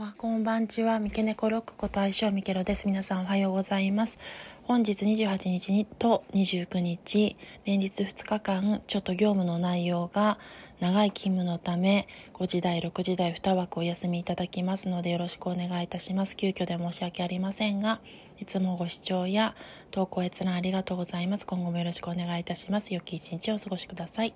わこんばんちは、三毛猫ロックこと相性ミケロです。皆さんおはようございます。本日28日にと29日、連日2日間、ちょっと業務の内容が長い勤務のため、5時台、6時台2枠お休みいただきますのでよろしくお願いいたします。急遽で申し訳ありませんが、いつもご視聴や投稿閲覧ありがとうございます。今後もよろしくお願いいたします。良き一日をお過ごしください。